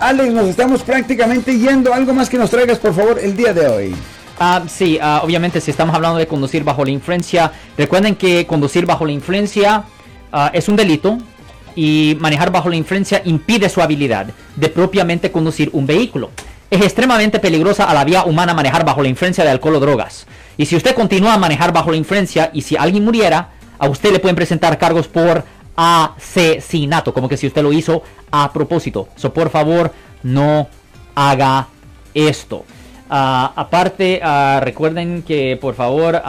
Alex, nos estamos prácticamente yendo. Algo más que nos traigas, por favor, el día de hoy. Ah, sí, ah, obviamente si estamos hablando de conducir bajo la influencia, recuerden que conducir bajo la influencia ah, es un delito y manejar bajo la influencia impide su habilidad de propiamente conducir un vehículo. Es extremadamente peligrosa a la vía humana manejar bajo la influencia de alcohol o drogas. Y si usted continúa a manejar bajo la influencia y si alguien muriera, a usted le pueden presentar cargos por asesinato, como que si usted lo hizo a propósito. So, por favor, no haga esto. Ah, aparte, ah, recuerden que por favor,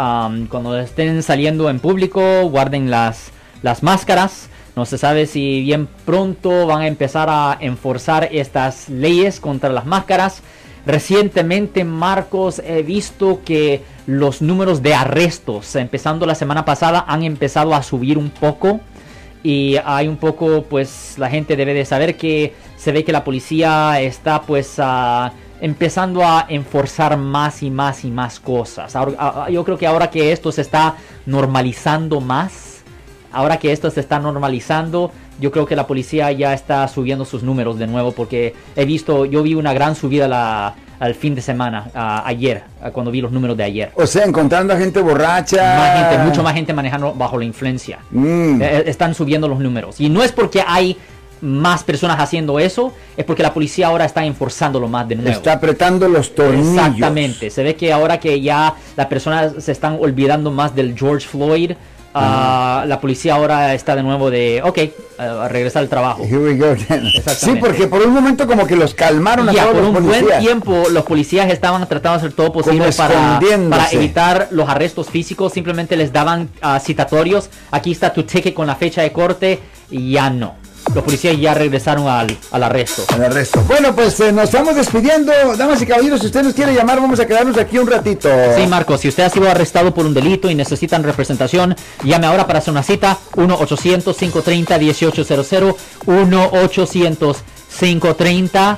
cuando estén saliendo en público, guarden las, las máscaras. No se sabe si bien pronto van a empezar a enforzar estas leyes contra las máscaras. Recientemente, Marcos, he visto que los números de arrestos, empezando la semana pasada, han empezado a subir un poco. Y hay un poco, pues la gente debe de saber que se ve que la policía está pues... Empezando a enforzar más y más y más cosas. yo creo que ahora que esto se está normalizando más, ahora que esto se está normalizando, yo creo que la policía ya está subiendo sus números de nuevo porque he visto, yo vi una gran subida la, al fin de semana, ayer, cuando vi los números de ayer. O sea, encontrando a gente borracha. Más gente, mucho más gente manejando bajo la influencia. Mm. Eh, están subiendo los números. Y no es porque hay más personas haciendo eso, es porque la policía ahora está enforzándolo más de nuevo. Está apretando los tornillos. Exactamente. Se ve que ahora que ya las personas se están olvidando más del George Floyd, ah, la policía ahora está de nuevo de, ok, a regresar al trabajo. Sí, porque por un momento como que los calmaron a por un buen tiempo los policías estaban tratando de hacer todo posible para, para, evitar los arrestos físicos, simplemente les daban uh, citatorios, aquí está tu ticket con la fecha de corte, y ya no los policías ya regresaron al, al arresto. Al arresto. Bueno, pues eh, nos estamos despidiendo. Damas y caballeros, si usted nos quiere llamar, vamos a quedarnos aquí un ratito. Sí, Marcos, si usted ha sido arrestado por un delito y necesitan representación, llame ahora para hacer una cita. 1-800-530-1800. 1-800-530.